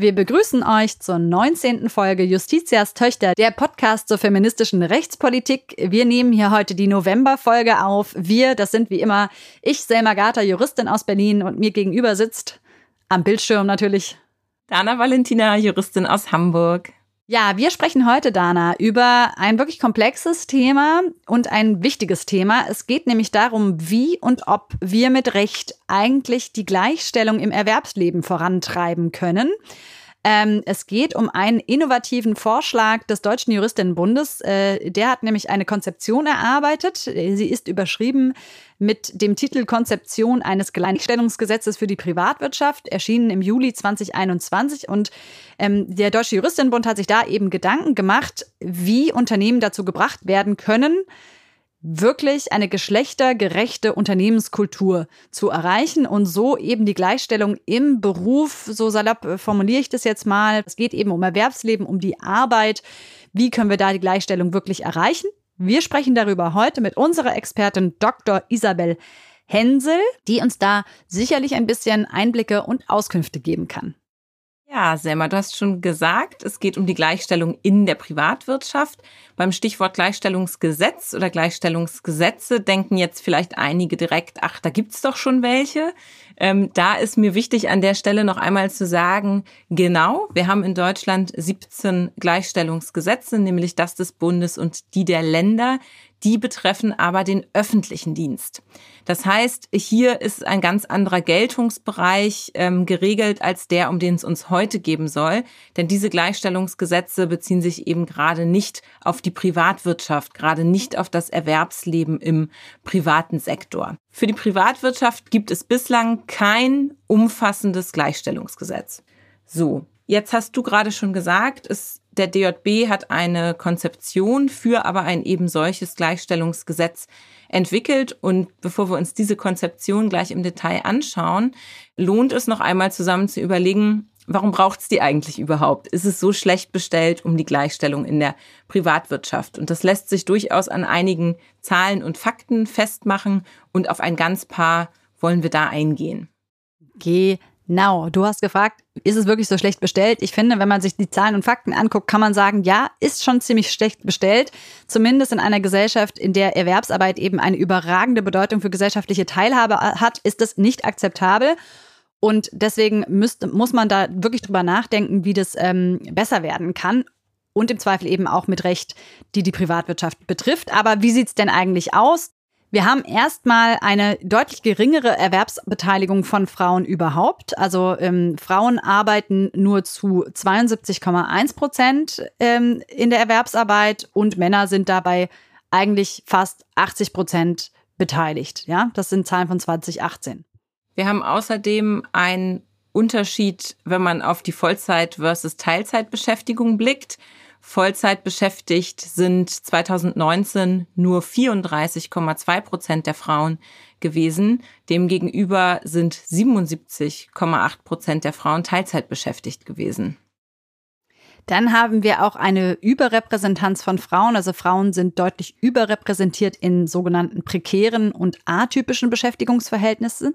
Wir begrüßen euch zur 19. Folge Justitias Töchter, der Podcast zur feministischen Rechtspolitik. Wir nehmen hier heute die November-Folge auf. Wir, das sind wie immer ich, Selma Gata, Juristin aus Berlin und mir gegenüber sitzt am Bildschirm natürlich Dana Valentina, Juristin aus Hamburg. Ja, wir sprechen heute, Dana, über ein wirklich komplexes Thema und ein wichtiges Thema. Es geht nämlich darum, wie und ob wir mit Recht eigentlich die Gleichstellung im Erwerbsleben vorantreiben können. Ähm, es geht um einen innovativen Vorschlag des Deutschen Juristinnenbundes. Äh, der hat nämlich eine Konzeption erarbeitet. Sie ist überschrieben mit dem Titel Konzeption eines Gleichstellungsgesetzes für die Privatwirtschaft, erschienen im Juli 2021. Und ähm, der Deutsche Juristinnenbund hat sich da eben Gedanken gemacht, wie Unternehmen dazu gebracht werden können, wirklich eine geschlechtergerechte Unternehmenskultur zu erreichen und so eben die Gleichstellung im Beruf, so salopp äh, formuliere ich das jetzt mal. Es geht eben um Erwerbsleben, um die Arbeit. Wie können wir da die Gleichstellung wirklich erreichen? Wir sprechen darüber heute mit unserer Expertin Dr. Isabel Hensel, die uns da sicherlich ein bisschen Einblicke und Auskünfte geben kann. Ja, Selma, du hast schon gesagt, es geht um die Gleichstellung in der Privatwirtschaft. Beim Stichwort Gleichstellungsgesetz oder Gleichstellungsgesetze denken jetzt vielleicht einige direkt, ach, da gibt's doch schon welche. Ähm, da ist mir wichtig an der Stelle noch einmal zu sagen, genau, wir haben in Deutschland 17 Gleichstellungsgesetze, nämlich das des Bundes und die der Länder. Die betreffen aber den öffentlichen Dienst. Das heißt, hier ist ein ganz anderer Geltungsbereich ähm, geregelt als der, um den es uns heute geben soll. Denn diese Gleichstellungsgesetze beziehen sich eben gerade nicht auf die Privatwirtschaft, gerade nicht auf das Erwerbsleben im privaten Sektor. Für die Privatwirtschaft gibt es bislang kein umfassendes Gleichstellungsgesetz. So, jetzt hast du gerade schon gesagt, es der DJB hat eine Konzeption für aber ein eben solches Gleichstellungsgesetz entwickelt. Und bevor wir uns diese Konzeption gleich im Detail anschauen, lohnt es noch einmal zusammen zu überlegen, warum braucht es die eigentlich überhaupt? Ist es so schlecht bestellt um die Gleichstellung in der Privatwirtschaft? Und das lässt sich durchaus an einigen Zahlen und Fakten festmachen und auf ein ganz paar wollen wir da eingehen. Geh Genau, du hast gefragt, ist es wirklich so schlecht bestellt? Ich finde, wenn man sich die Zahlen und Fakten anguckt, kann man sagen, ja, ist schon ziemlich schlecht bestellt. Zumindest in einer Gesellschaft, in der Erwerbsarbeit eben eine überragende Bedeutung für gesellschaftliche Teilhabe hat, ist das nicht akzeptabel. Und deswegen müsste, muss man da wirklich drüber nachdenken, wie das ähm, besser werden kann. Und im Zweifel eben auch mit Recht, die die Privatwirtschaft betrifft. Aber wie sieht's denn eigentlich aus? Wir haben erstmal eine deutlich geringere Erwerbsbeteiligung von Frauen überhaupt. Also ähm, Frauen arbeiten nur zu 72,1 Prozent ähm, in der Erwerbsarbeit und Männer sind dabei eigentlich fast 80 Prozent beteiligt. Ja, das sind Zahlen von 2018. Wir haben außerdem einen Unterschied, wenn man auf die Vollzeit versus Teilzeitbeschäftigung blickt. Vollzeit beschäftigt sind 2019 nur 34,2 Prozent der Frauen gewesen. Demgegenüber sind 77,8 Prozent der Frauen Teilzeit beschäftigt gewesen. Dann haben wir auch eine Überrepräsentanz von Frauen. Also Frauen sind deutlich überrepräsentiert in sogenannten prekären und atypischen Beschäftigungsverhältnissen.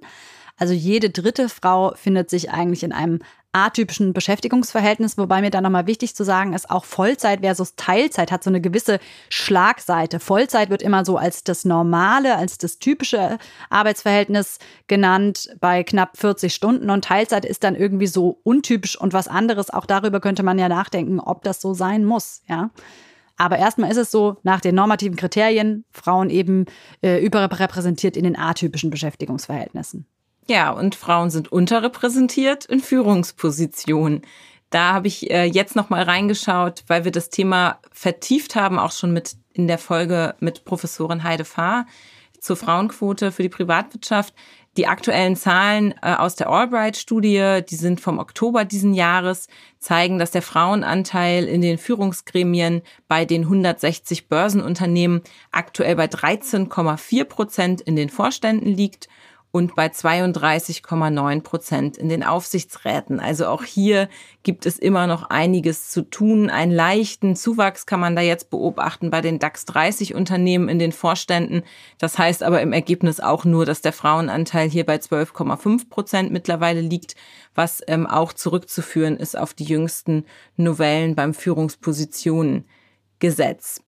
Also jede dritte Frau findet sich eigentlich in einem atypischen Beschäftigungsverhältnis, wobei mir da nochmal wichtig zu sagen ist, auch Vollzeit versus Teilzeit hat so eine gewisse Schlagseite. Vollzeit wird immer so als das normale, als das typische Arbeitsverhältnis genannt bei knapp 40 Stunden und Teilzeit ist dann irgendwie so untypisch und was anderes. Auch darüber könnte man ja nachdenken, ob das so sein muss, ja. Aber erstmal ist es so, nach den normativen Kriterien, Frauen eben äh, überrepräsentiert in den atypischen Beschäftigungsverhältnissen. Ja, und Frauen sind unterrepräsentiert in Führungspositionen. Da habe ich äh, jetzt noch mal reingeschaut, weil wir das Thema vertieft haben, auch schon mit in der Folge mit Professorin Heide Fahr zur Frauenquote für die Privatwirtschaft. Die aktuellen Zahlen äh, aus der Albright-Studie, die sind vom Oktober diesen Jahres, zeigen, dass der Frauenanteil in den Führungsgremien bei den 160 Börsenunternehmen aktuell bei 13,4 Prozent in den Vorständen liegt und bei 32,9 Prozent in den Aufsichtsräten. Also auch hier gibt es immer noch einiges zu tun. Einen leichten Zuwachs kann man da jetzt beobachten bei den DAX 30 Unternehmen in den Vorständen. Das heißt aber im Ergebnis auch nur, dass der Frauenanteil hier bei 12,5 Prozent mittlerweile liegt, was ähm, auch zurückzuführen ist auf die jüngsten Novellen beim Führungspositionengesetz.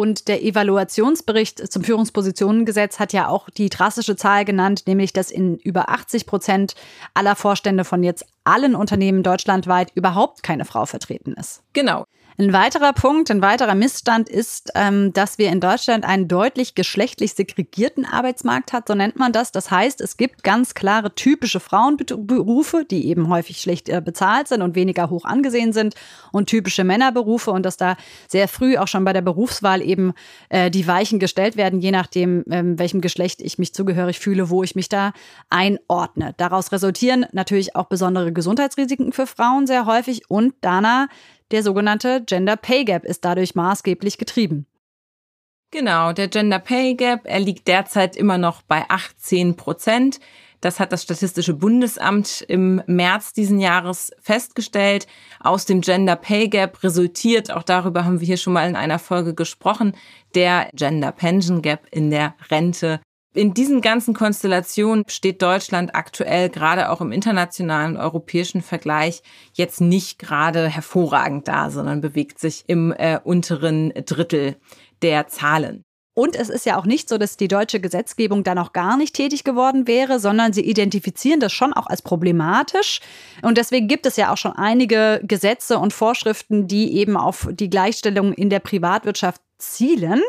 Und der Evaluationsbericht zum Führungspositionengesetz hat ja auch die drastische Zahl genannt, nämlich dass in über 80 Prozent aller Vorstände von jetzt allen Unternehmen deutschlandweit überhaupt keine Frau vertreten ist. Genau. Ein weiterer Punkt, ein weiterer Missstand ist, ähm, dass wir in Deutschland einen deutlich geschlechtlich segregierten Arbeitsmarkt hat, so nennt man das. Das heißt, es gibt ganz klare typische Frauenberufe, die eben häufig schlecht äh, bezahlt sind und weniger hoch angesehen sind und typische Männerberufe und dass da sehr früh auch schon bei der Berufswahl eben äh, die Weichen gestellt werden, je nachdem, ähm, welchem Geschlecht ich mich zugehörig fühle, wo ich mich da einordne. Daraus resultieren natürlich auch besondere Gesundheitsrisiken für Frauen sehr häufig und Dana der sogenannte Gender Pay Gap ist dadurch maßgeblich getrieben. Genau, der Gender Pay Gap, er liegt derzeit immer noch bei 18 Prozent. Das hat das Statistische Bundesamt im März diesen Jahres festgestellt. Aus dem Gender Pay Gap resultiert, auch darüber haben wir hier schon mal in einer Folge gesprochen, der Gender Pension Gap in der Rente. In diesen ganzen Konstellationen steht Deutschland aktuell gerade auch im internationalen europäischen Vergleich jetzt nicht gerade hervorragend da, sondern bewegt sich im äh, unteren Drittel der Zahlen. Und es ist ja auch nicht so, dass die deutsche Gesetzgebung da noch gar nicht tätig geworden wäre, sondern sie identifizieren das schon auch als problematisch. Und deswegen gibt es ja auch schon einige Gesetze und Vorschriften, die eben auf die Gleichstellung in der Privatwirtschaft zielen.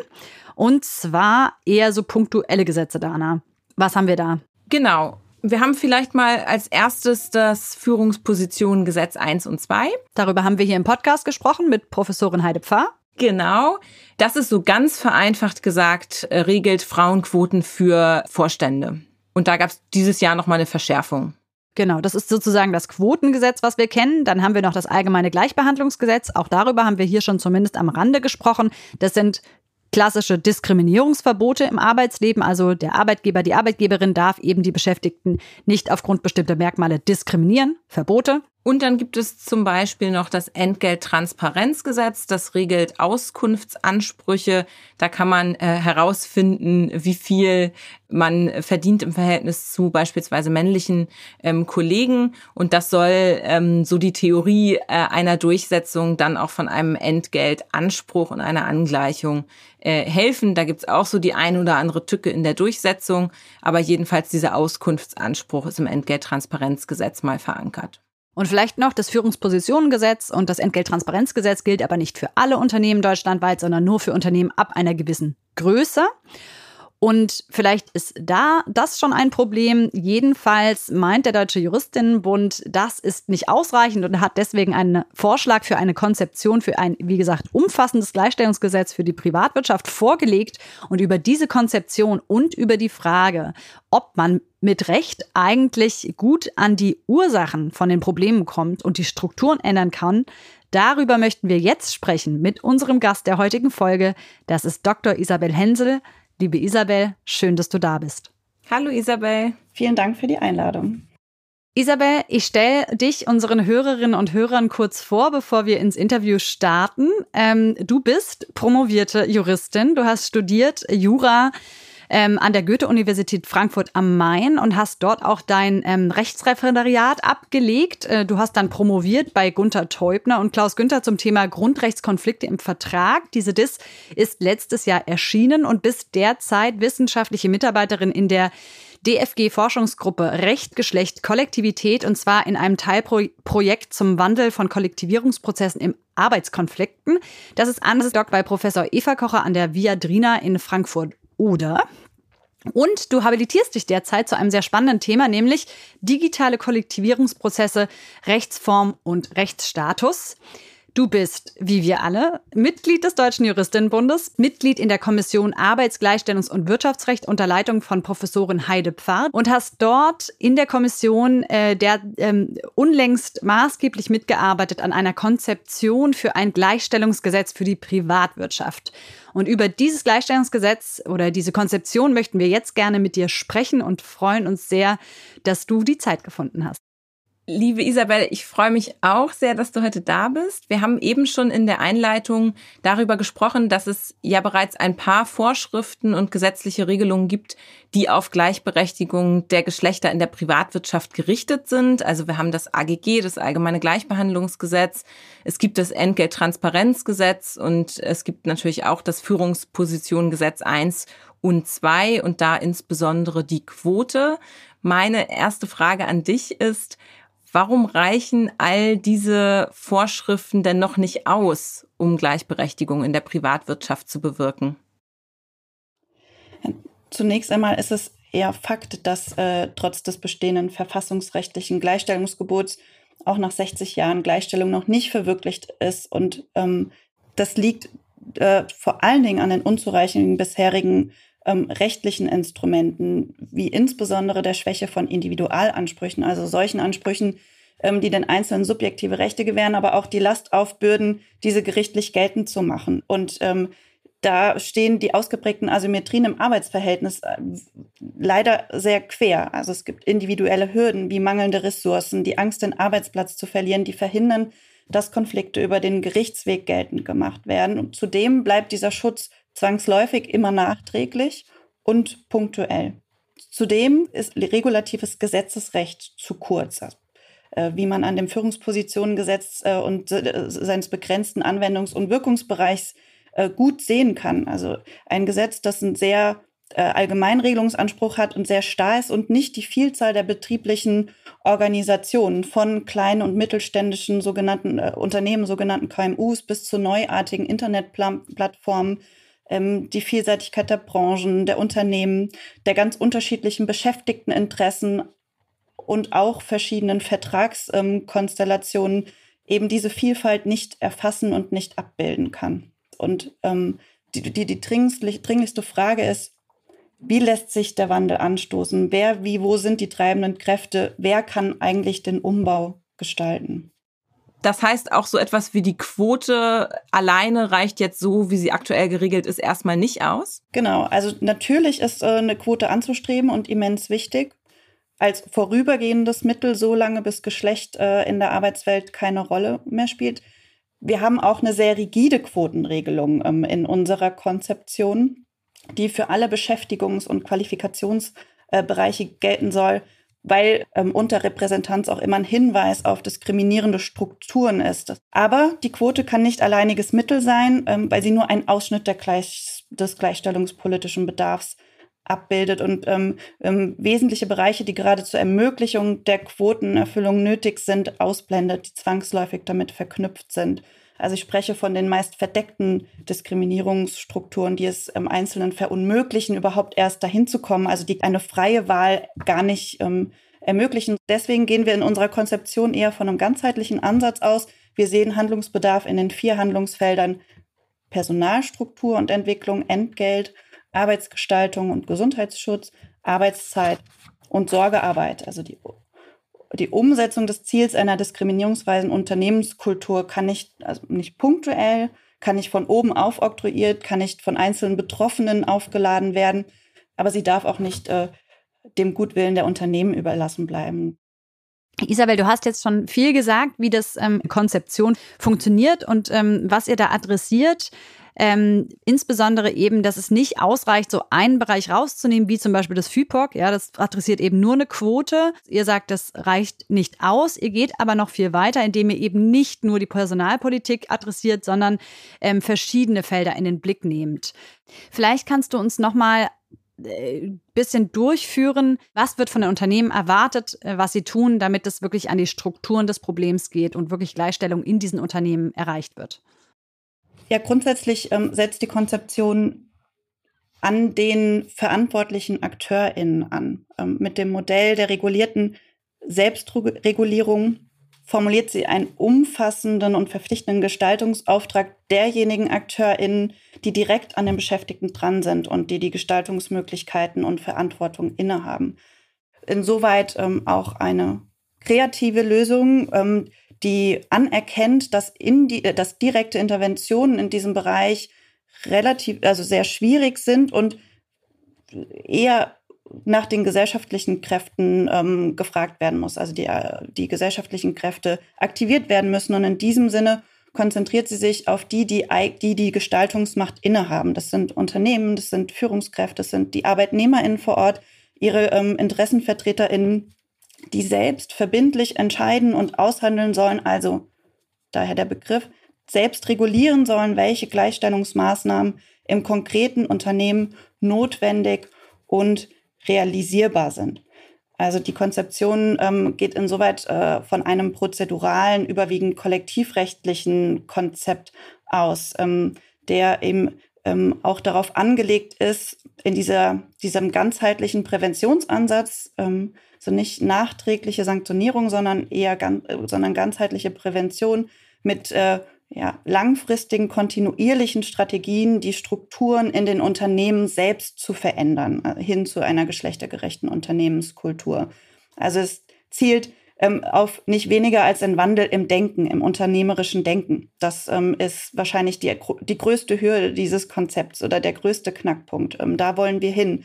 Und zwar eher so punktuelle Gesetze, Dana. Was haben wir da? Genau. Wir haben vielleicht mal als erstes das Führungspositionengesetz 1 und 2. Darüber haben wir hier im Podcast gesprochen mit Professorin Heide Pfarr. Genau. Das ist so ganz vereinfacht gesagt, äh, regelt Frauenquoten für Vorstände. Und da gab es dieses Jahr nochmal eine Verschärfung. Genau, das ist sozusagen das Quotengesetz, was wir kennen. Dann haben wir noch das allgemeine Gleichbehandlungsgesetz. Auch darüber haben wir hier schon zumindest am Rande gesprochen. Das sind klassische Diskriminierungsverbote im Arbeitsleben. Also der Arbeitgeber, die Arbeitgeberin darf eben die Beschäftigten nicht aufgrund bestimmter Merkmale diskriminieren. Verbote. Und dann gibt es zum Beispiel noch das Entgelttransparenzgesetz, das regelt Auskunftsansprüche. Da kann man äh, herausfinden, wie viel man verdient im Verhältnis zu beispielsweise männlichen ähm, Kollegen. Und das soll ähm, so die Theorie äh, einer Durchsetzung dann auch von einem Entgeltanspruch und einer Angleichung äh, helfen. Da gibt's auch so die ein oder andere Tücke in der Durchsetzung. Aber jedenfalls dieser Auskunftsanspruch ist im Entgelttransparenzgesetz mal verankert. Und vielleicht noch das Führungspositionengesetz und das Entgelttransparenzgesetz gilt aber nicht für alle Unternehmen deutschlandweit, sondern nur für Unternehmen ab einer gewissen Größe. Und vielleicht ist da das schon ein Problem. Jedenfalls meint der Deutsche Juristinnenbund, das ist nicht ausreichend und hat deswegen einen Vorschlag für eine Konzeption für ein, wie gesagt, umfassendes Gleichstellungsgesetz für die Privatwirtschaft vorgelegt. Und über diese Konzeption und über die Frage, ob man mit Recht eigentlich gut an die Ursachen von den Problemen kommt und die Strukturen ändern kann, Darüber möchten wir jetzt sprechen mit unserem Gast der heutigen Folge. Das ist Dr. Isabel Hensel. Liebe Isabel, schön, dass du da bist. Hallo Isabel. Vielen Dank für die Einladung. Isabel, ich stelle dich unseren Hörerinnen und Hörern kurz vor, bevor wir ins Interview starten. Ähm, du bist promovierte Juristin, du hast studiert Jura ähm, an der Goethe-Universität Frankfurt am Main und hast dort auch dein ähm, Rechtsreferendariat abgelegt. Äh, du hast dann promoviert bei Gunther Teubner und Klaus Günther zum Thema Grundrechtskonflikte im Vertrag. Diese DIS ist letztes Jahr erschienen und bist derzeit wissenschaftliche Mitarbeiterin in der DFG-Forschungsgruppe Recht, Geschlecht, Kollektivität und zwar in einem Teilprojekt zum Wandel von Kollektivierungsprozessen im Arbeitskonflikten. Das ist Doc bei Professor Eva Kocher an der Viadrina in Frankfurt oder und du habilitierst dich derzeit zu einem sehr spannenden Thema, nämlich digitale Kollektivierungsprozesse, Rechtsform und Rechtsstatus. Du bist, wie wir alle, Mitglied des Deutschen Juristinnenbundes, Mitglied in der Kommission Arbeitsgleichstellungs- und Wirtschaftsrecht unter Leitung von Professorin Heide Pfad und hast dort in der Kommission äh, der ähm, unlängst maßgeblich mitgearbeitet an einer Konzeption für ein Gleichstellungsgesetz für die Privatwirtschaft. Und über dieses Gleichstellungsgesetz oder diese Konzeption möchten wir jetzt gerne mit dir sprechen und freuen uns sehr, dass du die Zeit gefunden hast. Liebe Isabel, ich freue mich auch sehr, dass du heute da bist. Wir haben eben schon in der Einleitung darüber gesprochen, dass es ja bereits ein paar Vorschriften und gesetzliche Regelungen gibt, die auf Gleichberechtigung der Geschlechter in der Privatwirtschaft gerichtet sind. Also wir haben das AGG, das Allgemeine Gleichbehandlungsgesetz. Es gibt das Entgelttransparenzgesetz und es gibt natürlich auch das Führungspositionengesetz 1 und 2 und da insbesondere die Quote. Meine erste Frage an dich ist, Warum reichen all diese Vorschriften denn noch nicht aus, um Gleichberechtigung in der Privatwirtschaft zu bewirken? Zunächst einmal ist es eher Fakt, dass äh, trotz des bestehenden verfassungsrechtlichen Gleichstellungsgebots auch nach 60 Jahren Gleichstellung noch nicht verwirklicht ist. Und ähm, das liegt äh, vor allen Dingen an den unzureichenden bisherigen ähm, rechtlichen Instrumenten, wie insbesondere der Schwäche von Individualansprüchen, also solchen Ansprüchen, ähm, die den Einzelnen subjektive Rechte gewähren, aber auch die Last aufbürden, diese gerichtlich geltend zu machen. Und ähm, da stehen die ausgeprägten Asymmetrien im Arbeitsverhältnis äh, leider sehr quer. Also es gibt individuelle Hürden wie mangelnde Ressourcen, die Angst, den Arbeitsplatz zu verlieren, die verhindern, dass Konflikte über den Gerichtsweg geltend gemacht werden. Und zudem bleibt dieser Schutz zwangsläufig immer nachträglich und punktuell. Zudem ist regulatives Gesetzesrecht zu kurz, äh, wie man an dem Führungspositionengesetz äh, und äh, seines begrenzten Anwendungs- und Wirkungsbereichs gut sehen kann. Also ein Gesetz, das einen sehr Allgemeinregelungsanspruch hat und sehr starr ist und nicht die Vielzahl der betrieblichen Organisationen von kleinen und mittelständischen sogenannten Unternehmen, sogenannten KMUs bis zu neuartigen Internetplattformen ähm, die Vielseitigkeit der Branchen, der Unternehmen, der ganz unterschiedlichen Beschäftigteninteressen und auch verschiedenen Vertragskonstellationen ähm, eben diese Vielfalt nicht erfassen und nicht abbilden kann. Und ähm, die, die, die dringlichste Frage ist, wie lässt sich der Wandel anstoßen? Wer, wie, wo sind die treibenden Kräfte? Wer kann eigentlich den Umbau gestalten? Das heißt, auch so etwas wie die Quote alleine reicht jetzt so, wie sie aktuell geregelt ist, erstmal nicht aus? Genau, also natürlich ist äh, eine Quote anzustreben und immens wichtig. Als vorübergehendes Mittel, so lange bis Geschlecht äh, in der Arbeitswelt keine Rolle mehr spielt. Wir haben auch eine sehr rigide Quotenregelung ähm, in unserer Konzeption, die für alle Beschäftigungs- und Qualifikationsbereiche äh, gelten soll weil ähm, Unterrepräsentanz auch immer ein Hinweis auf diskriminierende Strukturen ist. Aber die Quote kann nicht alleiniges Mittel sein, ähm, weil sie nur einen Ausschnitt der Gleich des gleichstellungspolitischen Bedarfs abbildet und ähm, ähm, wesentliche Bereiche, die gerade zur Ermöglichung der Quotenerfüllung nötig sind, ausblendet, die zwangsläufig damit verknüpft sind. Also ich spreche von den meist verdeckten Diskriminierungsstrukturen, die es im Einzelnen verunmöglichen, überhaupt erst dahin zu kommen, also die eine freie Wahl gar nicht ähm, ermöglichen. Deswegen gehen wir in unserer Konzeption eher von einem ganzheitlichen Ansatz aus. Wir sehen Handlungsbedarf in den vier Handlungsfeldern Personalstruktur und Entwicklung, Entgelt, Arbeitsgestaltung und Gesundheitsschutz, Arbeitszeit und Sorgearbeit, also die die Umsetzung des Ziels einer diskriminierungsweisen Unternehmenskultur kann nicht, also nicht punktuell, kann nicht von oben aufoktroyiert, kann nicht von einzelnen Betroffenen aufgeladen werden, aber sie darf auch nicht äh, dem Gutwillen der Unternehmen überlassen bleiben. Isabel, du hast jetzt schon viel gesagt, wie das ähm, Konzeption funktioniert und ähm, was ihr da adressiert. Ähm, insbesondere eben, dass es nicht ausreicht, so einen Bereich rauszunehmen, wie zum Beispiel das FIPOC. Ja, das adressiert eben nur eine Quote. Ihr sagt, das reicht nicht aus. Ihr geht aber noch viel weiter, indem ihr eben nicht nur die Personalpolitik adressiert, sondern ähm, verschiedene Felder in den Blick nehmt. Vielleicht kannst du uns noch mal äh, bisschen durchführen, was wird von den Unternehmen erwartet, äh, was sie tun, damit es wirklich an die Strukturen des Problems geht und wirklich Gleichstellung in diesen Unternehmen erreicht wird. Ja, grundsätzlich ähm, setzt die Konzeption an den verantwortlichen AkteurInnen an. Ähm, mit dem Modell der regulierten Selbstregulierung formuliert sie einen umfassenden und verpflichtenden Gestaltungsauftrag derjenigen AkteurInnen, die direkt an den Beschäftigten dran sind und die die Gestaltungsmöglichkeiten und Verantwortung innehaben. Insoweit ähm, auch eine kreative Lösung, ähm, die anerkennt, dass, in die, dass direkte Interventionen in diesem Bereich relativ, also sehr schwierig sind und eher nach den gesellschaftlichen Kräften ähm, gefragt werden muss, also die, die gesellschaftlichen Kräfte aktiviert werden müssen. Und in diesem Sinne konzentriert sie sich auf die, die die, die Gestaltungsmacht innehaben. Das sind Unternehmen, das sind Führungskräfte, das sind die ArbeitnehmerInnen vor Ort, ihre ähm, InteressenvertreterInnen, die selbst verbindlich entscheiden und aushandeln sollen, also daher der Begriff, selbst regulieren sollen, welche Gleichstellungsmaßnahmen im konkreten Unternehmen notwendig und realisierbar sind. Also die Konzeption ähm, geht insoweit äh, von einem prozeduralen, überwiegend kollektivrechtlichen Konzept aus, ähm, der eben ähm, auch darauf angelegt ist, in dieser, diesem ganzheitlichen Präventionsansatz, ähm, so nicht nachträgliche Sanktionierung, sondern eher ganz, äh, sondern ganzheitliche Prävention mit äh, ja, langfristigen, kontinuierlichen Strategien, die Strukturen in den Unternehmen selbst zu verändern, äh, hin zu einer geschlechtergerechten Unternehmenskultur. Also es zielt ähm, auf nicht weniger als ein Wandel im Denken, im unternehmerischen Denken. Das ähm, ist wahrscheinlich die, die größte Hürde dieses Konzepts oder der größte Knackpunkt. Ähm, da wollen wir hin.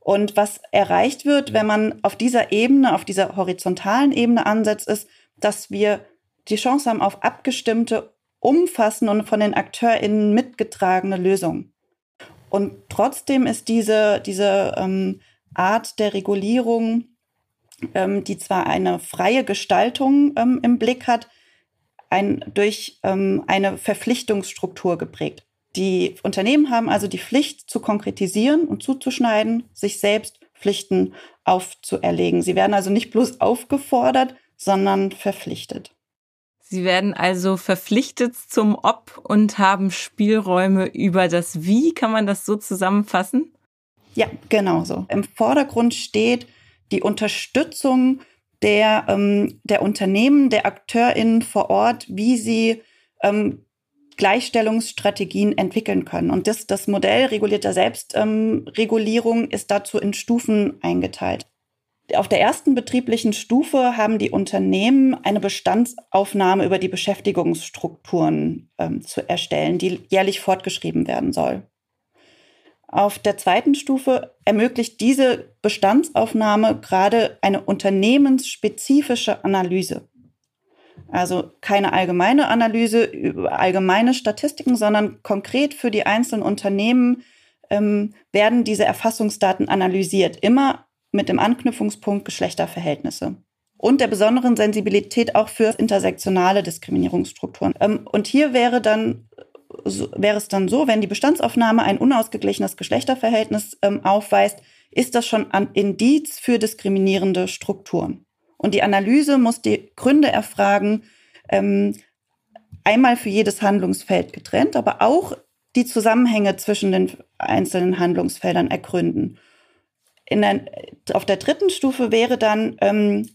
Und was erreicht wird, wenn man auf dieser Ebene, auf dieser horizontalen Ebene ansetzt, ist, dass wir die Chance haben auf abgestimmte umfassende und von den AkteurInnen mitgetragene Lösung. Und trotzdem ist diese, diese ähm, Art der Regulierung, ähm, die zwar eine freie Gestaltung ähm, im Blick hat, ein, durch ähm, eine Verpflichtungsstruktur geprägt. Die Unternehmen haben also die Pflicht zu konkretisieren und zuzuschneiden, sich selbst Pflichten aufzuerlegen. Sie werden also nicht bloß aufgefordert, sondern verpflichtet. Sie werden also verpflichtet zum Ob und haben Spielräume über das Wie. Kann man das so zusammenfassen? Ja, genau so. Im Vordergrund steht die Unterstützung der, ähm, der Unternehmen, der AkteurInnen vor Ort, wie sie ähm, Gleichstellungsstrategien entwickeln können. Und das, das Modell regulierter Selbstregulierung ähm, ist dazu in Stufen eingeteilt. Auf der ersten betrieblichen Stufe haben die Unternehmen eine Bestandsaufnahme über die Beschäftigungsstrukturen ähm, zu erstellen, die jährlich fortgeschrieben werden soll. Auf der zweiten Stufe ermöglicht diese Bestandsaufnahme gerade eine unternehmensspezifische Analyse. Also keine allgemeine Analyse über allgemeine Statistiken, sondern konkret für die einzelnen Unternehmen ähm, werden diese Erfassungsdaten analysiert. Immer mit dem Anknüpfungspunkt Geschlechterverhältnisse und der besonderen Sensibilität auch für intersektionale Diskriminierungsstrukturen. Ähm, und hier wäre dann wäre es dann so, wenn die Bestandsaufnahme ein unausgeglichenes Geschlechterverhältnis ähm, aufweist, ist das schon ein Indiz für diskriminierende Strukturen. Und die Analyse muss die Gründe erfragen, ähm, einmal für jedes Handlungsfeld getrennt, aber auch die Zusammenhänge zwischen den einzelnen Handlungsfeldern ergründen der, auf der dritten Stufe wäre dann ähm,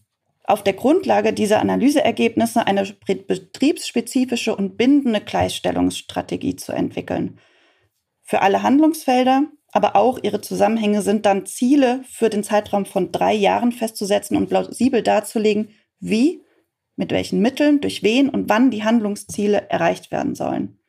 auf der Grundlage dieser Analyseergebnisse eine betriebsspezifische und bindende Gleichstellungsstrategie zu entwickeln. Für alle Handlungsfelder, aber auch ihre Zusammenhänge sind dann Ziele für den Zeitraum von drei Jahren festzusetzen und plausibel darzulegen, wie, mit welchen Mitteln, durch wen und wann die Handlungsziele erreicht werden sollen.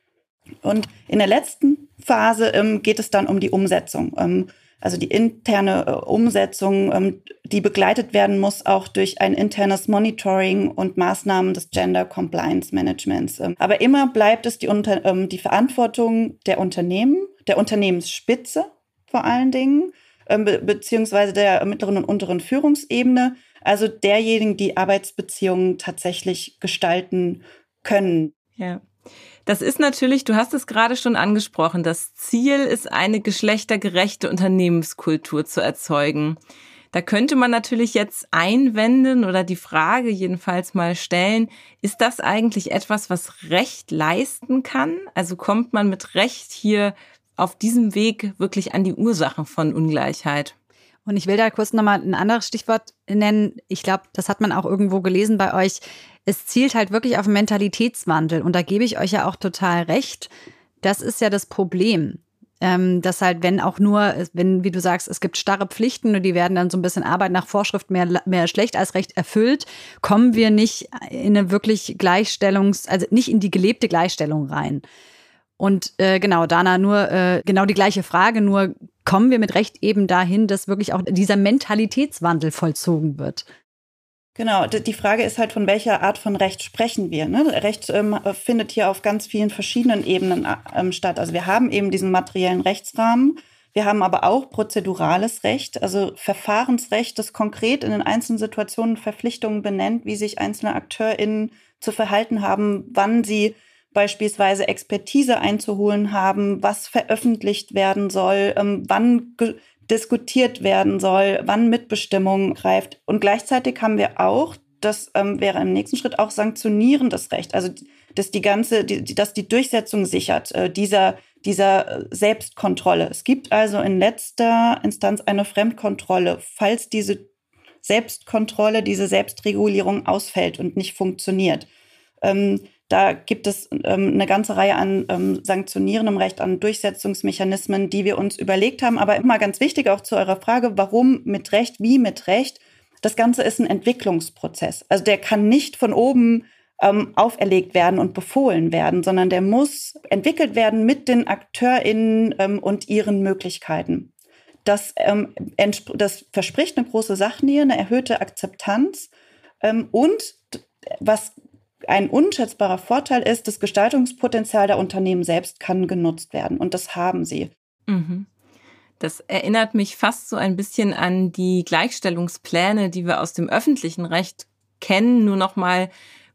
Und in der letzten Phase ähm, geht es dann um die Umsetzung. Ähm, also die interne äh, Umsetzung, ähm, die begleitet werden muss auch durch ein internes Monitoring und Maßnahmen des Gender Compliance Managements. Ähm, aber immer bleibt es die, Unter ähm, die Verantwortung der Unternehmen, der Unternehmensspitze vor allen Dingen, be beziehungsweise der mittleren und unteren Führungsebene, also derjenigen, die Arbeitsbeziehungen tatsächlich gestalten können. Ja. Das ist natürlich, du hast es gerade schon angesprochen, das Ziel ist eine geschlechtergerechte Unternehmenskultur zu erzeugen. Da könnte man natürlich jetzt einwenden oder die Frage jedenfalls mal stellen, ist das eigentlich etwas, was Recht leisten kann? Also kommt man mit Recht hier auf diesem Weg wirklich an die Ursachen von Ungleichheit? Und ich will da kurz nochmal ein anderes Stichwort nennen. Ich glaube, das hat man auch irgendwo gelesen bei euch. Es zielt halt wirklich auf einen Mentalitätswandel. Und da gebe ich euch ja auch total recht. Das ist ja das Problem. Ähm, dass halt, wenn auch nur, wenn, wie du sagst, es gibt starre Pflichten und die werden dann so ein bisschen Arbeit nach Vorschrift mehr, mehr schlecht als recht erfüllt, kommen wir nicht in eine wirklich Gleichstellungs-, also nicht in die gelebte Gleichstellung rein. Und äh, genau, Dana, nur äh, genau die gleiche Frage, nur kommen wir mit Recht eben dahin, dass wirklich auch dieser Mentalitätswandel vollzogen wird. Genau, die Frage ist halt, von welcher Art von Recht sprechen wir. Ne? Recht ähm, findet hier auf ganz vielen verschiedenen Ebenen ähm, statt. Also wir haben eben diesen materiellen Rechtsrahmen, wir haben aber auch prozedurales Recht, also Verfahrensrecht, das konkret in den einzelnen Situationen Verpflichtungen benennt, wie sich einzelne AkteurInnen zu verhalten haben, wann sie beispielsweise Expertise einzuholen haben, was veröffentlicht werden soll, ähm, wann diskutiert werden soll, wann Mitbestimmung greift. Und gleichzeitig haben wir auch, das ähm, wäre im nächsten Schritt auch sanktionierendes Recht, also dass die ganze, die, dass die Durchsetzung sichert äh, dieser dieser Selbstkontrolle. Es gibt also in letzter Instanz eine Fremdkontrolle, falls diese Selbstkontrolle, diese Selbstregulierung ausfällt und nicht funktioniert. Ähm, da gibt es ähm, eine ganze Reihe an ähm, sanktionierendem Recht, an Durchsetzungsmechanismen, die wir uns überlegt haben. Aber immer ganz wichtig auch zu eurer Frage, warum mit Recht, wie mit Recht. Das Ganze ist ein Entwicklungsprozess. Also der kann nicht von oben ähm, auferlegt werden und befohlen werden, sondern der muss entwickelt werden mit den AkteurInnen ähm, und ihren Möglichkeiten. Das, ähm, das verspricht eine große Sachnähe, eine erhöhte Akzeptanz ähm, und was ein unschätzbarer Vorteil ist, das Gestaltungspotenzial der Unternehmen selbst kann genutzt werden. Und das haben sie. Mhm. Das erinnert mich fast so ein bisschen an die Gleichstellungspläne, die wir aus dem öffentlichen Recht kennen, nur noch mal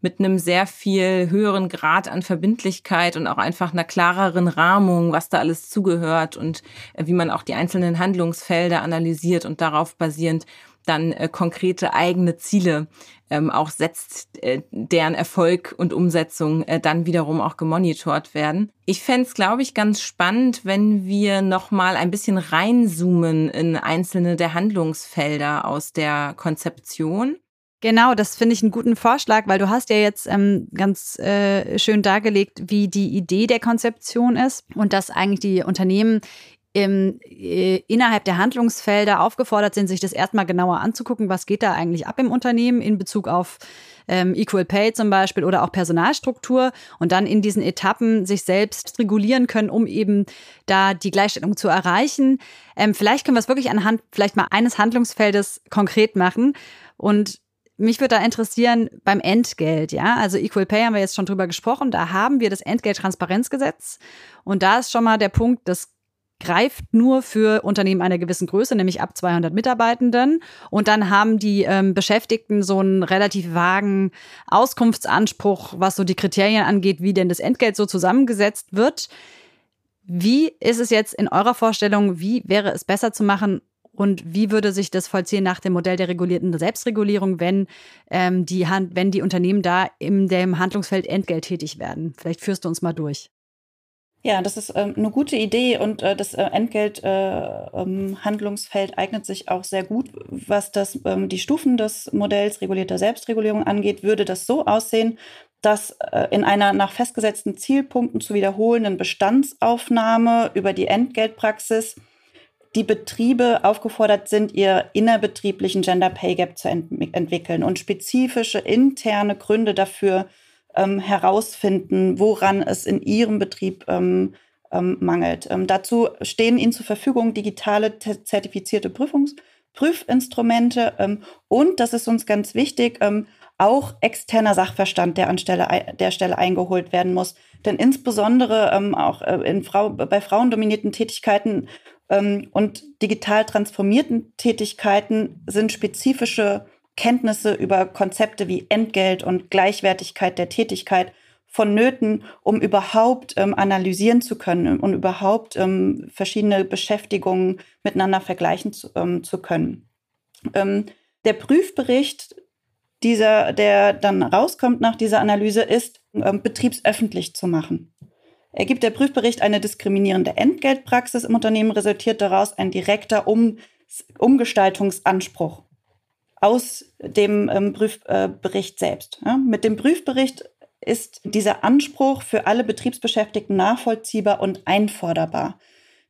mit einem sehr viel höheren Grad an Verbindlichkeit und auch einfach einer klareren Rahmung, was da alles zugehört und äh, wie man auch die einzelnen Handlungsfelder analysiert und darauf basierend dann äh, konkrete eigene Ziele ähm, auch setzt, äh, deren Erfolg und Umsetzung äh, dann wiederum auch gemonitort werden. Ich fände es, glaube ich, ganz spannend, wenn wir noch mal ein bisschen reinzoomen in einzelne der Handlungsfelder aus der Konzeption. Genau, das finde ich einen guten Vorschlag, weil du hast ja jetzt ähm, ganz äh, schön dargelegt, wie die Idee der Konzeption ist und dass eigentlich die Unternehmen im, äh, innerhalb der Handlungsfelder aufgefordert sind, sich das erstmal genauer anzugucken, was geht da eigentlich ab im Unternehmen in Bezug auf ähm, Equal Pay zum Beispiel oder auch Personalstruktur und dann in diesen Etappen sich selbst regulieren können, um eben da die Gleichstellung zu erreichen. Ähm, vielleicht können wir es wirklich anhand vielleicht mal eines Handlungsfeldes konkret machen und mich würde da interessieren beim Entgelt, ja. Also Equal Pay haben wir jetzt schon drüber gesprochen. Da haben wir das Entgelttransparenzgesetz. Und da ist schon mal der Punkt, das greift nur für Unternehmen einer gewissen Größe, nämlich ab 200 Mitarbeitenden. Und dann haben die ähm, Beschäftigten so einen relativ vagen Auskunftsanspruch, was so die Kriterien angeht, wie denn das Entgelt so zusammengesetzt wird. Wie ist es jetzt in eurer Vorstellung, wie wäre es besser zu machen und wie würde sich das vollziehen nach dem Modell der regulierten Selbstregulierung, wenn, ähm, die, Hand, wenn die Unternehmen da in dem Handlungsfeld Entgelt tätig werden? Vielleicht führst du uns mal durch. Ja, das ist ähm, eine gute Idee und äh, das äh, Entgelthandlungsfeld äh, ähm, eignet sich auch sehr gut. Was das, ähm, die Stufen des Modells regulierter Selbstregulierung angeht, würde das so aussehen, dass äh, in einer nach festgesetzten Zielpunkten zu wiederholenden Bestandsaufnahme über die Entgeltpraxis die Betriebe aufgefordert sind, ihr innerbetrieblichen Gender Pay Gap zu ent entwickeln und spezifische interne Gründe dafür ähm, herausfinden, woran es in ihrem Betrieb ähm, ähm, mangelt. Ähm, dazu stehen ihnen zur Verfügung digitale zertifizierte Prüfungs Prüfinstrumente ähm, und, das ist uns ganz wichtig, ähm, auch externer Sachverstand, der an Stelle, der Stelle eingeholt werden muss. Denn insbesondere auch äh, in Frau, bei frauendominierten Tätigkeiten und digital transformierten Tätigkeiten sind spezifische Kenntnisse über Konzepte wie Entgelt und Gleichwertigkeit der Tätigkeit vonnöten, um überhaupt ähm, analysieren zu können und überhaupt ähm, verschiedene Beschäftigungen miteinander vergleichen zu, ähm, zu können. Ähm, der Prüfbericht, dieser, der dann rauskommt nach dieser Analyse, ist ähm, betriebsöffentlich zu machen. Ergibt der Prüfbericht eine diskriminierende Entgeltpraxis im Unternehmen, resultiert daraus ein direkter um Umgestaltungsanspruch aus dem ähm, Prüfbericht selbst. Ja? Mit dem Prüfbericht ist dieser Anspruch für alle Betriebsbeschäftigten nachvollziehbar und einforderbar.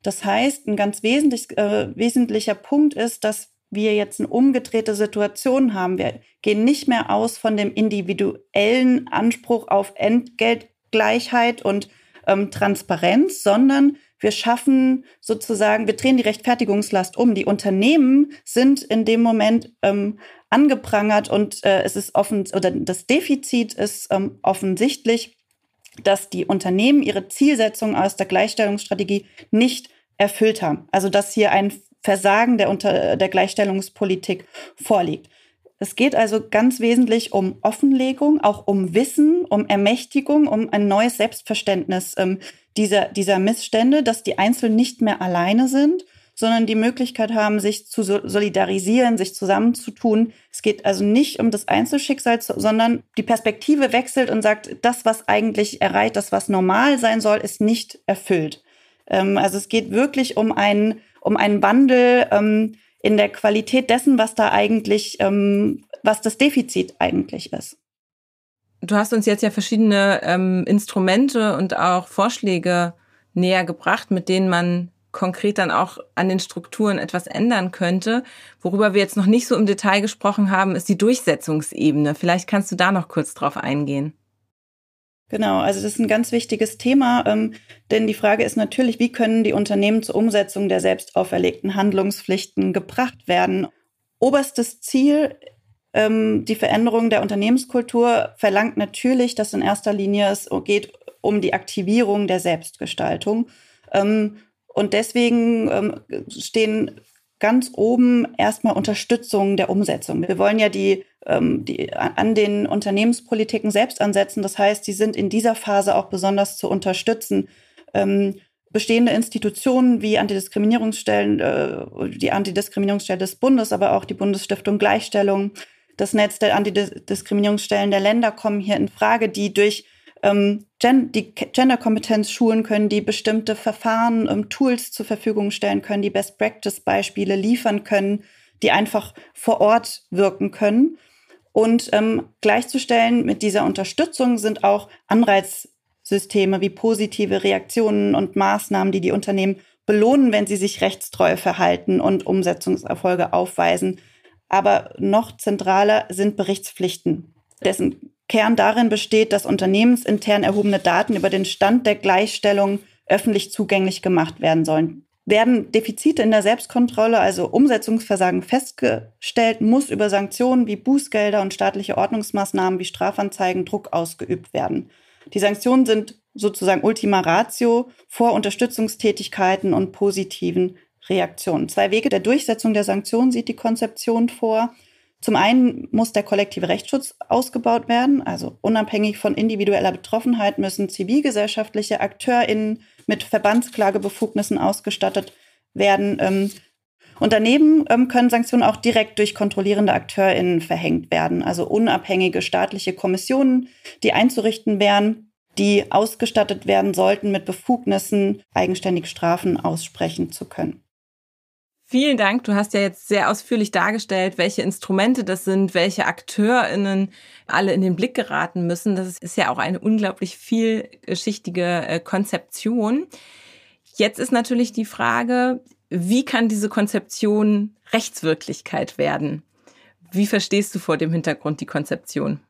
Das heißt, ein ganz wesentlich, äh, wesentlicher Punkt ist, dass wir jetzt eine umgedrehte Situation haben. Wir gehen nicht mehr aus von dem individuellen Anspruch auf Entgeltgleichheit und ähm, Transparenz, sondern wir schaffen sozusagen, wir drehen die Rechtfertigungslast um. Die Unternehmen sind in dem Moment ähm, angeprangert und äh, es ist offen, oder das Defizit ist ähm, offensichtlich, dass die Unternehmen ihre Zielsetzung aus der Gleichstellungsstrategie nicht erfüllt haben. Also dass hier ein Versagen der, Unter der Gleichstellungspolitik vorliegt. Es geht also ganz wesentlich um Offenlegung, auch um Wissen, um Ermächtigung, um ein neues Selbstverständnis ähm, dieser, dieser Missstände, dass die Einzelnen nicht mehr alleine sind, sondern die Möglichkeit haben, sich zu solidarisieren, sich zusammenzutun. Es geht also nicht um das Einzelschicksal, sondern die Perspektive wechselt und sagt, das, was eigentlich erreicht, das, was normal sein soll, ist nicht erfüllt. Ähm, also es geht wirklich um einen, um einen Wandel ähm, in der Qualität dessen, was da eigentlich, ähm, was das Defizit eigentlich ist. Du hast uns jetzt ja verschiedene ähm, Instrumente und auch Vorschläge näher gebracht, mit denen man konkret dann auch an den Strukturen etwas ändern könnte. Worüber wir jetzt noch nicht so im Detail gesprochen haben, ist die Durchsetzungsebene. Vielleicht kannst du da noch kurz drauf eingehen. Genau, also das ist ein ganz wichtiges Thema, ähm, denn die Frage ist natürlich, wie können die Unternehmen zur Umsetzung der selbst auferlegten Handlungspflichten gebracht werden? Oberstes Ziel ähm, die Veränderung der Unternehmenskultur verlangt natürlich, dass in erster Linie es geht um die Aktivierung der Selbstgestaltung. Ähm, und deswegen ähm, stehen ganz oben erstmal Unterstützung der Umsetzung. Wir wollen ja die, ähm, die an den Unternehmenspolitiken selbst ansetzen. Das heißt, sie sind in dieser Phase auch besonders zu unterstützen. Ähm, bestehende Institutionen wie Antidiskriminierungsstellen, äh, die Antidiskriminierungsstelle des Bundes, aber auch die Bundesstiftung Gleichstellung, das Netz der Antidiskriminierungsstellen der Länder kommen hier in Frage, die durch ähm, Gen die Genderkompetenz schulen können, die bestimmte Verfahren, ähm, Tools zur Verfügung stellen können, die Best-Practice-Beispiele liefern können, die einfach vor Ort wirken können. Und ähm, gleichzustellen mit dieser Unterstützung sind auch Anreizsysteme wie positive Reaktionen und Maßnahmen, die die Unternehmen belohnen, wenn sie sich rechtstreu verhalten und Umsetzungserfolge aufweisen. Aber noch zentraler sind Berichtspflichten, dessen Kern darin besteht, dass unternehmensintern erhobene Daten über den Stand der Gleichstellung öffentlich zugänglich gemacht werden sollen. Werden Defizite in der Selbstkontrolle, also Umsetzungsversagen festgestellt, muss über Sanktionen wie Bußgelder und staatliche Ordnungsmaßnahmen wie Strafanzeigen Druck ausgeübt werden. Die Sanktionen sind sozusagen Ultima Ratio vor Unterstützungstätigkeiten und positiven Reaktionen. Zwei Wege der Durchsetzung der Sanktionen sieht die Konzeption vor. Zum einen muss der kollektive Rechtsschutz ausgebaut werden, also unabhängig von individueller Betroffenheit müssen zivilgesellschaftliche AkteurInnen mit Verbandsklagebefugnissen ausgestattet werden. Ähm, und daneben ähm, können Sanktionen auch direkt durch kontrollierende AkteurInnen verhängt werden, also unabhängige staatliche Kommissionen, die einzurichten wären, die ausgestattet werden sollten mit Befugnissen, eigenständig Strafen aussprechen zu können. Vielen Dank. Du hast ja jetzt sehr ausführlich dargestellt, welche Instrumente das sind, welche AkteurInnen alle in den Blick geraten müssen. Das ist ja auch eine unglaublich vielschichtige äh, Konzeption. Jetzt ist natürlich die Frage, wie kann diese Konzeption Rechtswirklichkeit werden? Wie verstehst du vor dem Hintergrund die Konzeption?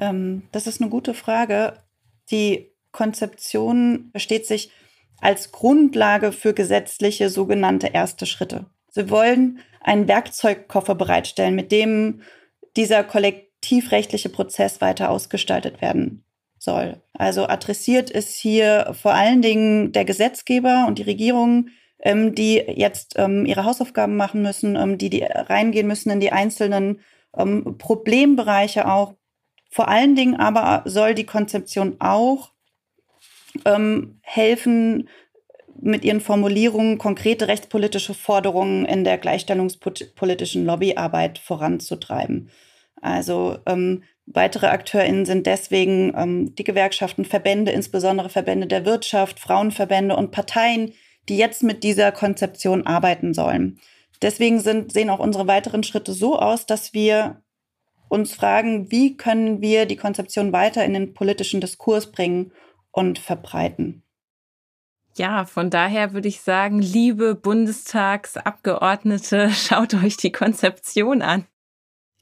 Ähm, das ist eine gute Frage. Die Konzeption versteht sich als Grundlage für gesetzliche sogenannte erste Schritte. Sie wollen einen Werkzeugkoffer bereitstellen, mit dem dieser kollektivrechtliche Prozess weiter ausgestaltet werden soll. Also adressiert ist hier vor allen Dingen der Gesetzgeber und die Regierung, ähm, die jetzt ähm, ihre Hausaufgaben machen müssen, ähm, die, die reingehen müssen in die einzelnen ähm, Problembereiche auch. Vor allen Dingen aber soll die Konzeption auch ähm, helfen, mit ihren Formulierungen konkrete rechtspolitische Forderungen in der gleichstellungspolitischen Lobbyarbeit voranzutreiben. Also ähm, weitere AkteurInnen sind deswegen ähm, die Gewerkschaften, Verbände, insbesondere Verbände der Wirtschaft, Frauenverbände und Parteien, die jetzt mit dieser Konzeption arbeiten sollen. deswegen sind, sehen auch unsere weiteren Schritte so aus, dass wir uns fragen, wie können wir die Konzeption weiter in den politischen Diskurs bringen und verbreiten. Ja, von daher würde ich sagen, liebe Bundestagsabgeordnete, schaut euch die Konzeption an.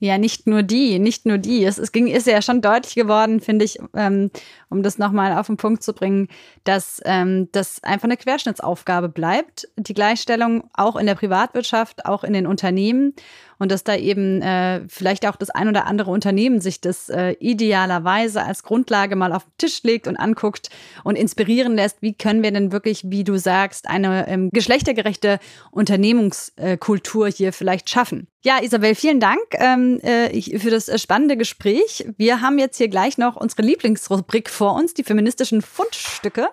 Ja, nicht nur die, nicht nur die. Es, es ging, ist ja schon deutlich geworden, finde ich, ähm, um das nochmal auf den Punkt zu bringen, dass ähm, das einfach eine Querschnittsaufgabe bleibt, die Gleichstellung auch in der Privatwirtschaft, auch in den Unternehmen und dass da eben äh, vielleicht auch das ein oder andere Unternehmen sich das äh, idealerweise als Grundlage mal auf den Tisch legt und anguckt und inspirieren lässt, wie können wir denn wirklich, wie du sagst, eine ähm, geschlechtergerechte Unternehmenskultur hier vielleicht schaffen. Ja, Isabel, vielen Dank ähm, äh, für das äh, spannende Gespräch. Wir haben jetzt hier gleich noch unsere Lieblingsrubrik vor uns, die feministischen Fundstücke.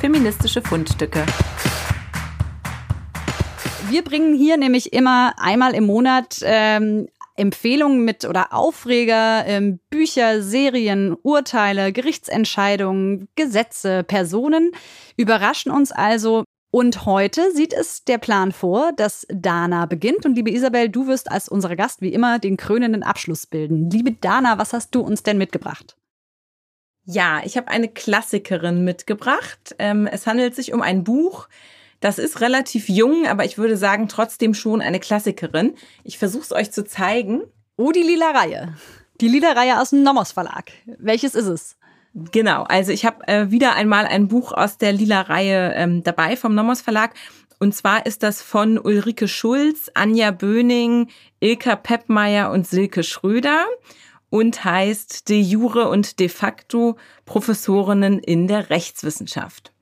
Feministische Fundstücke. Wir bringen hier nämlich immer einmal im Monat ähm, Empfehlungen mit oder Aufreger, ähm, Bücher, Serien, Urteile, Gerichtsentscheidungen, Gesetze, Personen überraschen uns also. Und heute sieht es der Plan vor, dass Dana beginnt. Und liebe Isabel, du wirst als unser Gast wie immer den krönenden Abschluss bilden. Liebe Dana, was hast du uns denn mitgebracht? Ja, ich habe eine Klassikerin mitgebracht. Ähm, es handelt sich um ein Buch, das ist relativ jung, aber ich würde sagen trotzdem schon eine Klassikerin. Ich versuche es euch zu zeigen. Oh, die lila Reihe. Die lila Reihe aus dem Nomos Verlag. Welches ist es? Genau, also ich habe äh, wieder einmal ein Buch aus der lila Reihe ähm, dabei vom Nomos Verlag. Und zwar ist das von Ulrike Schulz, Anja Böning, Ilka Peppmeier und Silke Schröder und heißt De jure und de facto Professorinnen in der Rechtswissenschaft.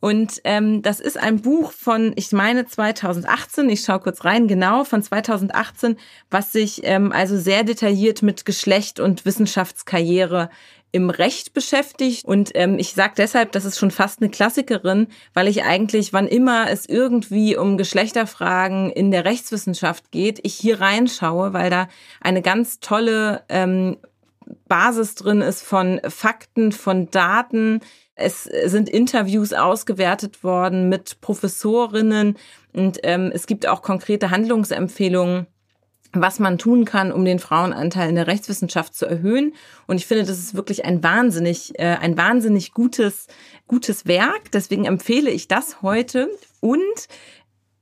Und ähm, das ist ein Buch von, ich meine 2018, ich schaue kurz rein, genau, von 2018, was sich ähm, also sehr detailliert mit Geschlecht und Wissenschaftskarriere im Recht beschäftigt. Und ähm, ich sage deshalb, das ist schon fast eine Klassikerin, weil ich eigentlich, wann immer es irgendwie um Geschlechterfragen in der Rechtswissenschaft geht, ich hier reinschaue, weil da eine ganz tolle ähm, Basis drin ist von Fakten, von Daten, es sind Interviews ausgewertet worden mit Professorinnen und ähm, es gibt auch konkrete Handlungsempfehlungen was man tun kann, um den Frauenanteil in der Rechtswissenschaft zu erhöhen. Und ich finde, das ist wirklich ein wahnsinnig, äh, ein wahnsinnig gutes, gutes Werk. Deswegen empfehle ich das heute und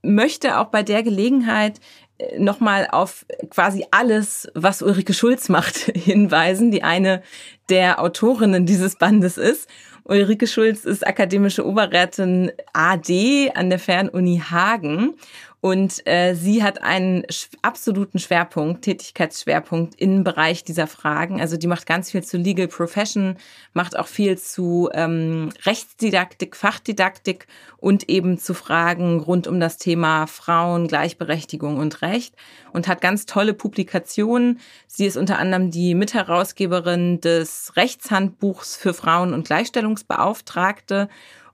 möchte auch bei der Gelegenheit äh, nochmal auf quasi alles, was Ulrike Schulz macht, hinweisen, die eine der Autorinnen dieses Bandes ist. Ulrike Schulz ist akademische Oberrätin AD an der Fernuni Hagen und äh, sie hat einen absoluten Schwerpunkt, Tätigkeitsschwerpunkt im Bereich dieser Fragen. Also die macht ganz viel zu Legal Profession, macht auch viel zu ähm, Rechtsdidaktik, Fachdidaktik und eben zu Fragen rund um das Thema Frauen, Gleichberechtigung und Recht und hat ganz tolle Publikationen. Sie ist unter anderem die Mitherausgeberin des Rechtshandbuchs für Frauen und Gleichstellungsbeauftragte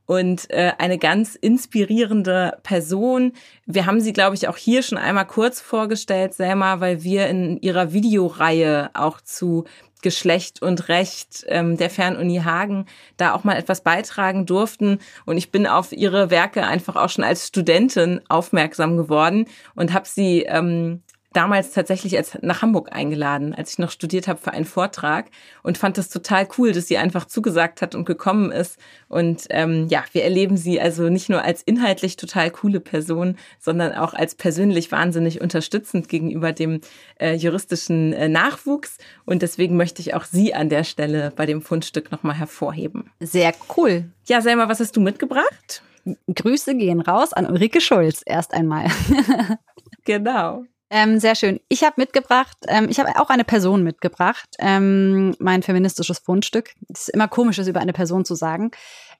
und äh, eine ganz inspirierende Person. Wir haben sie, glaube ich, auch hier schon einmal kurz vorgestellt, Selma, weil wir in ihrer Videoreihe auch zu Geschlecht und Recht ähm, der Fernuni Hagen da auch mal etwas beitragen durften. Und ich bin auf ihre Werke einfach auch schon als Studentin aufmerksam geworden und habe sie ähm, damals tatsächlich als nach Hamburg eingeladen, als ich noch studiert habe für einen Vortrag und fand das total cool, dass sie einfach zugesagt hat und gekommen ist. Und ähm, ja, wir erleben sie also nicht nur als inhaltlich total coole Person, sondern auch als persönlich wahnsinnig unterstützend gegenüber dem äh, juristischen äh, Nachwuchs. Und deswegen möchte ich auch sie an der Stelle bei dem Fundstück nochmal hervorheben. Sehr cool. Ja, Selma, was hast du mitgebracht? Grüße gehen raus an Ulrike Schulz erst einmal. genau. Ähm, sehr schön. Ich habe mitgebracht, ähm, ich habe auch eine Person mitgebracht, ähm, mein feministisches Fundstück. Es ist immer komisch, das über eine Person zu sagen.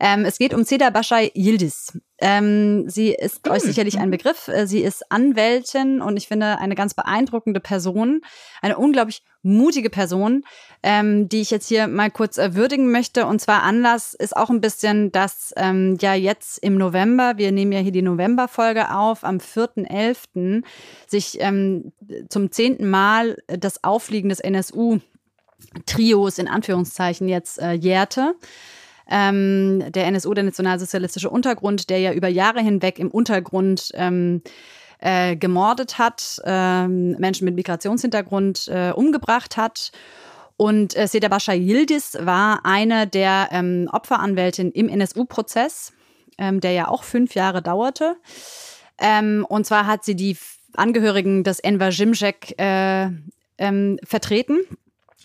Ähm, es geht um Seda Bashai Yildiz. Ähm, sie ist mhm. euch sicherlich ein Begriff. Äh, sie ist Anwältin und ich finde eine ganz beeindruckende Person, eine unglaublich mutige Person, ähm, die ich jetzt hier mal kurz äh, würdigen möchte. Und zwar Anlass ist auch ein bisschen, dass ähm, ja jetzt im November, wir nehmen ja hier die Novemberfolge auf, am 4.11. sich ähm, zum zehnten Mal das Aufliegen des NSU Trios in Anführungszeichen jetzt äh, jährte. Ähm, der NSU, der nationalsozialistische Untergrund, der ja über Jahre hinweg im Untergrund ähm, äh, gemordet hat, ähm, Menschen mit Migrationshintergrund äh, umgebracht hat. Und äh, Seda Bascha Yildiz war eine der ähm, Opferanwältinnen im NSU-Prozess, ähm, der ja auch fünf Jahre dauerte. Ähm, und zwar hat sie die Angehörigen des Enver Jimjek äh, ähm, vertreten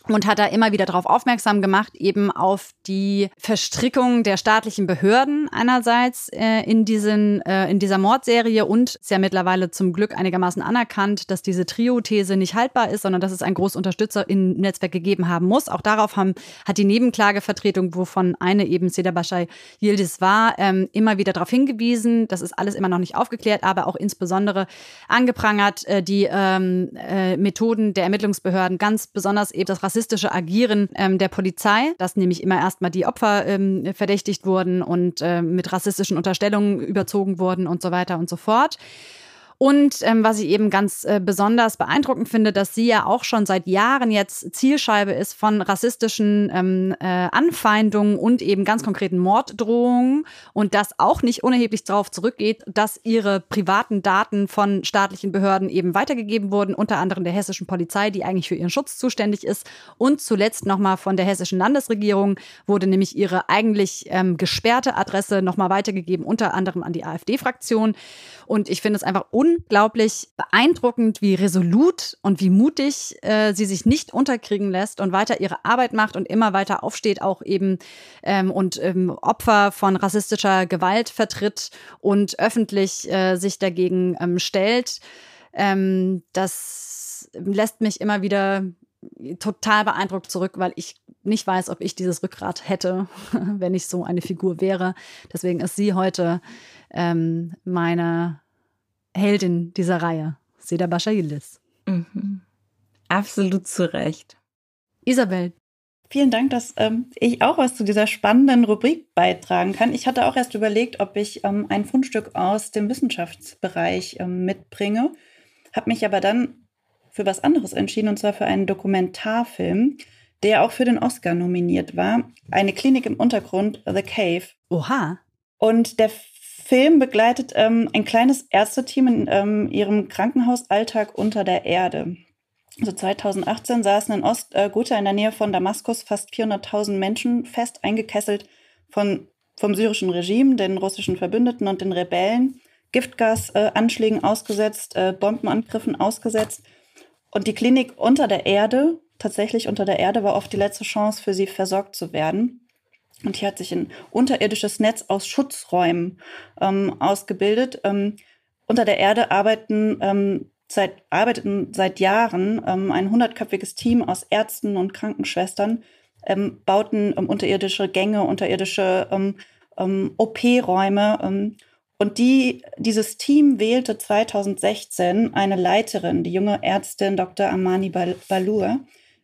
und hat da immer wieder darauf aufmerksam gemacht, eben auf die Verstrickung der staatlichen Behörden einerseits äh, in diesen äh, in dieser Mordserie und ist ja mittlerweile zum Glück einigermaßen anerkannt, dass diese Trio-These nicht haltbar ist, sondern dass es ein Großunterstützer im Netzwerk gegeben haben muss. Auch darauf haben, hat die Nebenklagevertretung, wovon eine eben Seda Bashai Yildiz war, ähm, immer wieder darauf hingewiesen. Das ist alles immer noch nicht aufgeklärt, aber auch insbesondere angeprangert äh, die ähm, äh, Methoden der Ermittlungsbehörden, ganz besonders eben das rassistische Agieren ähm, der Polizei, dass nämlich immer erstmal die Opfer ähm, verdächtigt wurden und äh, mit rassistischen Unterstellungen überzogen wurden und so weiter und so fort. Und ähm, was ich eben ganz äh, besonders beeindruckend finde, dass sie ja auch schon seit Jahren jetzt Zielscheibe ist von rassistischen ähm, äh, Anfeindungen und eben ganz konkreten Morddrohungen und das auch nicht unerheblich darauf zurückgeht, dass ihre privaten Daten von staatlichen Behörden eben weitergegeben wurden, unter anderem der hessischen Polizei, die eigentlich für ihren Schutz zuständig ist und zuletzt nochmal von der hessischen Landesregierung wurde nämlich ihre eigentlich ähm, gesperrte Adresse nochmal weitergegeben, unter anderem an die AfD-Fraktion. Und ich finde es einfach unglaublich beeindruckend, wie resolut und wie mutig äh, sie sich nicht unterkriegen lässt und weiter ihre Arbeit macht und immer weiter aufsteht, auch eben ähm, und ähm, Opfer von rassistischer Gewalt vertritt und öffentlich äh, sich dagegen ähm, stellt. Ähm, das lässt mich immer wieder total beeindruckt zurück, weil ich nicht weiß, ob ich dieses Rückgrat hätte, wenn ich so eine Figur wäre. Deswegen ist sie heute ähm, meine Heldin dieser Reihe, Seda Bascha Yildiz. Mhm. Absolut zu Recht. Isabel. Vielen Dank, dass ähm, ich auch was zu dieser spannenden Rubrik beitragen kann. Ich hatte auch erst überlegt, ob ich ähm, ein Fundstück aus dem Wissenschaftsbereich ähm, mitbringe, habe mich aber dann für was anderes entschieden, und zwar für einen Dokumentarfilm, der auch für den Oscar nominiert war. Eine Klinik im Untergrund, The Cave. Oha. Und der Film begleitet ähm, ein kleines Ärzteteam in ähm, ihrem Krankenhausalltag unter der Erde. Also 2018 saßen in Ostghouta äh, in der Nähe von Damaskus fast 400.000 Menschen fest eingekesselt von, vom syrischen Regime, den russischen Verbündeten und den Rebellen, Giftgasanschlägen äh, ausgesetzt, äh, Bombenangriffen ausgesetzt. Und die Klinik unter der Erde, tatsächlich unter der Erde, war oft die letzte Chance für sie versorgt zu werden. Und hier hat sich ein unterirdisches Netz aus Schutzräumen ähm, ausgebildet. Ähm, unter der Erde arbeiten ähm, seit, arbeiteten seit Jahren ähm, ein hundertköpfiges Team aus Ärzten und Krankenschwestern, ähm, bauten ähm, unterirdische Gänge, unterirdische OP-Räume. und die, dieses Team wählte 2016 eine Leiterin, die junge Ärztin Dr. Amani Balur.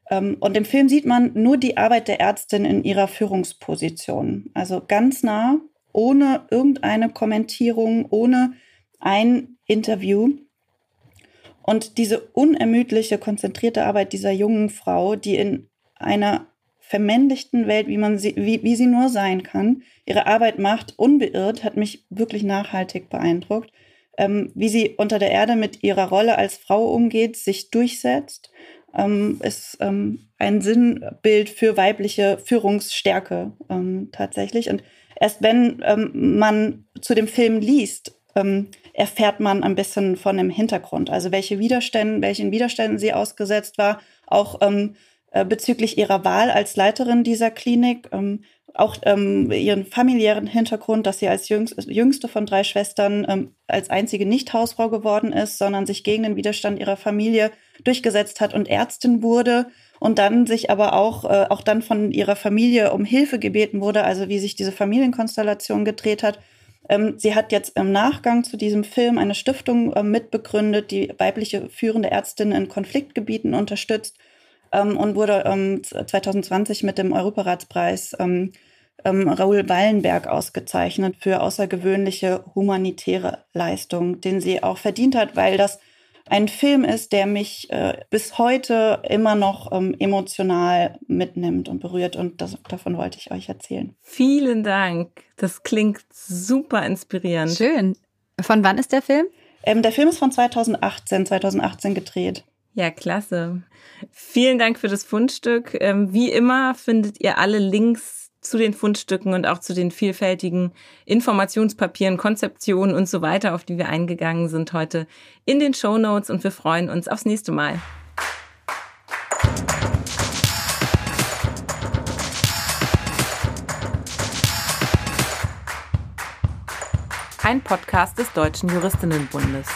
Ähm, und im Film sieht man nur die Arbeit der Ärztin in ihrer Führungsposition. Also ganz nah, ohne irgendeine Kommentierung, ohne ein Interview. Und diese unermüdliche, konzentrierte Arbeit dieser jungen Frau, die in einer vermännlichten Welt, wie, man sie, wie, wie sie nur sein kann, ihre Arbeit macht, unbeirrt, hat mich wirklich nachhaltig beeindruckt. Ähm, wie sie unter der Erde mit ihrer Rolle als Frau umgeht, sich durchsetzt ähm, ist ähm, ein Sinnbild für weibliche Führungsstärke ähm, tatsächlich. Und erst wenn ähm, man zu dem Film liest, ähm, erfährt man ein bisschen von dem Hintergrund, also welche Widerstände, welchen Widerständen sie ausgesetzt war, auch ähm, äh, bezüglich ihrer Wahl als Leiterin dieser Klinik, auch ihren familiären Hintergrund, dass sie als jüngst, jüngste von drei Schwestern als einzige Nicht-Hausfrau geworden ist, sondern sich gegen den Widerstand ihrer Familie durchgesetzt hat und Ärztin wurde und dann sich aber auch, äh, auch dann von ihrer Familie um Hilfe gebeten wurde, also wie sich diese Familienkonstellation gedreht hat. Ähm, sie hat jetzt im Nachgang zu diesem Film eine Stiftung äh, mitbegründet, die weibliche führende Ärztinnen in Konfliktgebieten unterstützt ähm, und wurde ähm, 2020 mit dem Europaratspreis ähm, ähm, Raoul Wallenberg ausgezeichnet für außergewöhnliche humanitäre Leistung, den sie auch verdient hat, weil das ein Film ist, der mich äh, bis heute immer noch ähm, emotional mitnimmt und berührt. Und das, davon wollte ich euch erzählen. Vielen Dank. Das klingt super inspirierend. Schön. Von wann ist der Film? Ähm, der Film ist von 2018, 2018 gedreht. Ja, klasse. Vielen Dank für das Fundstück. Ähm, wie immer findet ihr alle Links zu den Fundstücken und auch zu den vielfältigen Informationspapieren, Konzeptionen und so weiter, auf die wir eingegangen sind heute in den Show Notes und wir freuen uns aufs nächste Mal. Ein Podcast des Deutschen Juristinnenbundes.